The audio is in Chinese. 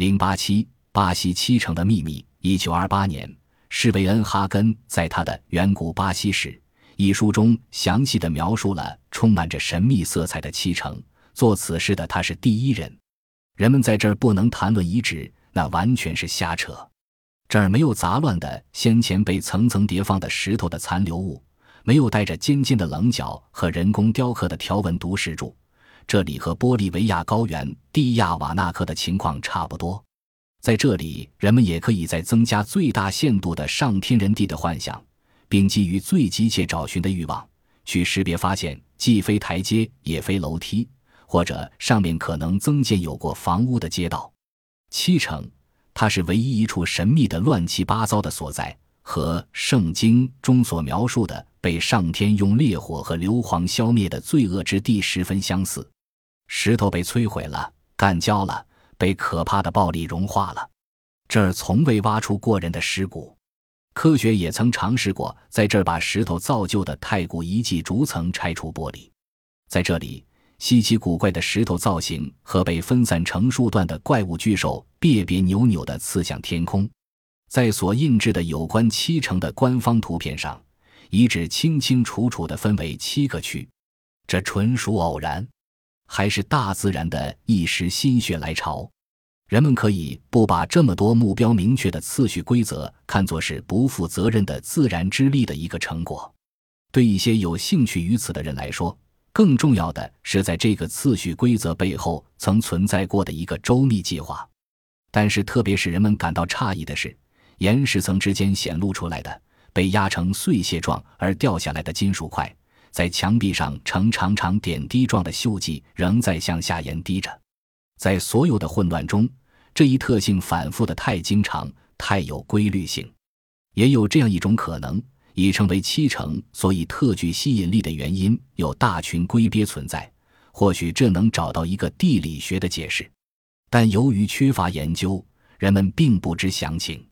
零八七巴西七城的秘密。一九二八年，施维恩哈根在他的《远古巴西史》一书中详细的描述了充满着神秘色彩的七城。做此事的他是第一人。人们在这儿不能谈论遗址，那完全是瞎扯。这儿没有杂乱的先前被层层叠放的石头的残留物，没有带着尖尖的棱角和人工雕刻的条纹独石柱。这里和玻利维亚高原蒂亚瓦纳克的情况差不多。在这里，人们也可以在增加最大限度的上天人地的幻想，并基于最急切找寻的欲望，去识别发现既非台阶也非楼梯，或者上面可能增建有过房屋的街道。七成，它是唯一一处神秘的乱七八糟的所在，和圣经中所描述的被上天用烈火和硫磺消灭的罪恶之地十分相似。石头被摧毁了，干焦了。被可怕的暴力融化了，这儿从未挖出过人的尸骨。科学也曾尝试过在这儿把石头造就的太古遗迹逐层拆除玻璃。在这里，稀奇古怪的石头造型和被分散成数段的怪物巨兽别别扭扭地刺向天空。在所印制的有关七城的官方图片上，遗址清清楚楚地分为七个区。这纯属偶然。还是大自然的一时心血来潮，人们可以不把这么多目标明确的次序规则看作是不负责任的自然之力的一个成果。对一些有兴趣于此的人来说，更重要的是在这个次序规则背后曾存在过的一个周密计划。但是，特别使人们感到诧异的是，岩石层之间显露出来的被压成碎屑状而掉下来的金属块。在墙壁上呈长长点滴状的锈迹仍在向下延滴着，在所有的混乱中，这一特性反复的太经常、太有规律性。也有这样一种可能，已成为七成所以特具吸引力的原因，有大群龟鳖存在。或许这能找到一个地理学的解释，但由于缺乏研究，人们并不知详情。